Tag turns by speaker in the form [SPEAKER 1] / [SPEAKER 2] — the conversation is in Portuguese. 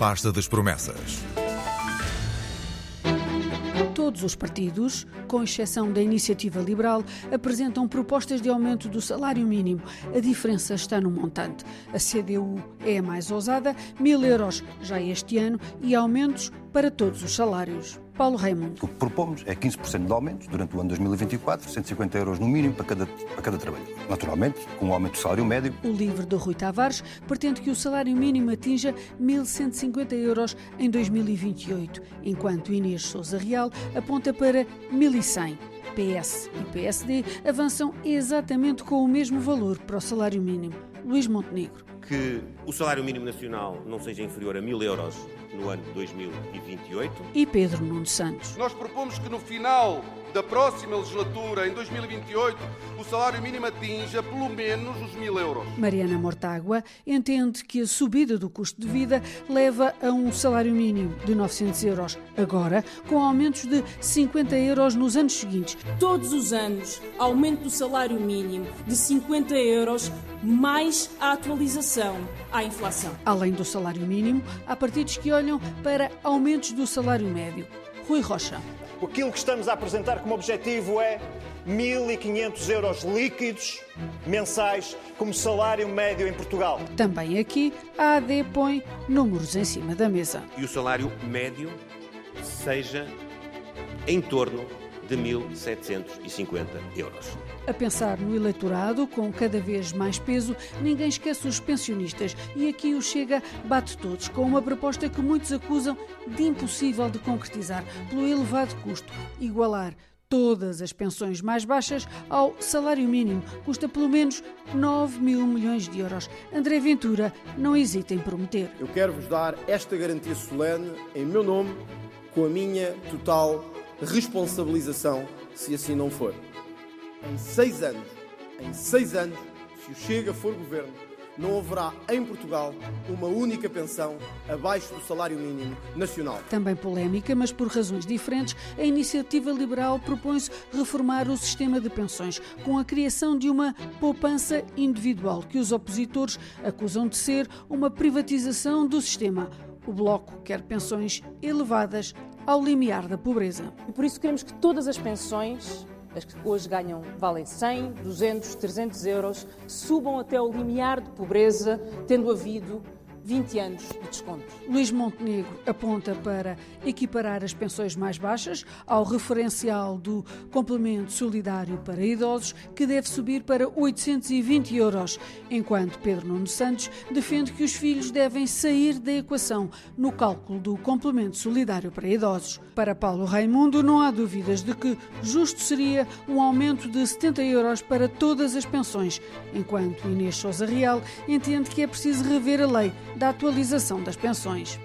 [SPEAKER 1] pasta das promessas.
[SPEAKER 2] Todos os partidos, com exceção da Iniciativa Liberal, apresentam propostas de aumento do salário mínimo. A diferença está no montante. A CDU é a mais ousada, mil euros já este ano e aumentos para todos os salários. Paulo Raimundo.
[SPEAKER 3] O que propomos é 15% de aumentos durante o ano 2024, 150 euros no mínimo para cada, para cada trabalhador. Naturalmente, com um aumento do salário médio.
[SPEAKER 2] O livro de Rui Tavares pretende que o salário mínimo atinja 1.150 euros em 2028, enquanto Inês Souza Real aponta para 1.100. PS e PSD avançam exatamente com o mesmo valor para o salário mínimo. Luís Montenegro.
[SPEAKER 4] Que o salário mínimo nacional não seja inferior a 1.000 euros no ano de 2028.
[SPEAKER 2] E Pedro Nuno Santos.
[SPEAKER 5] Nós propomos que no final da próxima legislatura, em 2028, o salário mínimo atinja pelo menos os mil euros.
[SPEAKER 2] Mariana Mortágua entende que a subida do custo de vida leva a um salário mínimo de 900 euros agora, com aumentos de 50 euros nos anos seguintes.
[SPEAKER 6] Todos os anos, aumento do salário mínimo de 50 euros, mais a atualização à inflação.
[SPEAKER 2] Além do salário mínimo, há partidos que olham para aumentos do salário médio. Rui Rocha.
[SPEAKER 7] Aquilo que estamos a apresentar como objetivo é 1.500 euros líquidos mensais como salário médio em Portugal.
[SPEAKER 2] Também aqui, a AD põe números em cima da mesa.
[SPEAKER 4] E o salário médio seja em torno de 1.750 euros.
[SPEAKER 2] A pensar no eleitorado, com cada vez mais peso, ninguém esquece os pensionistas. E aqui o Chega bate todos, com uma proposta que muitos acusam de impossível de concretizar, pelo elevado custo. Igualar todas as pensões mais baixas ao salário mínimo. Custa pelo menos 9 mil milhões de euros. André Ventura não hesita em prometer.
[SPEAKER 8] Eu quero vos dar esta garantia solene em meu nome, com a minha total responsabilização, se assim não for. Em seis anos, em seis anos, se o Chega for governo, não haverá em Portugal uma única pensão abaixo do salário mínimo nacional.
[SPEAKER 2] Também polémica, mas por razões diferentes, a iniciativa liberal propõe-se reformar o sistema de pensões com a criação de uma poupança individual que os opositores acusam de ser uma privatização do sistema. O Bloco quer pensões elevadas ao limiar da pobreza.
[SPEAKER 6] E por isso queremos que todas as pensões as que hoje ganham, valem 100, 200, 300 euros, subam até o limiar de pobreza, tendo havido 20 anos de desconto.
[SPEAKER 2] Luís Montenegro aponta para equiparar as pensões mais baixas ao referencial do complemento solidário para idosos, que deve subir para 820 euros, enquanto Pedro Nuno Santos defende que os filhos devem sair da equação no cálculo do complemento solidário para idosos. Para Paulo Raimundo, não há dúvidas de que justo seria um aumento de 70 euros para todas as pensões, enquanto Inês Souza Real entende que é preciso rever a lei da atualização das pensões.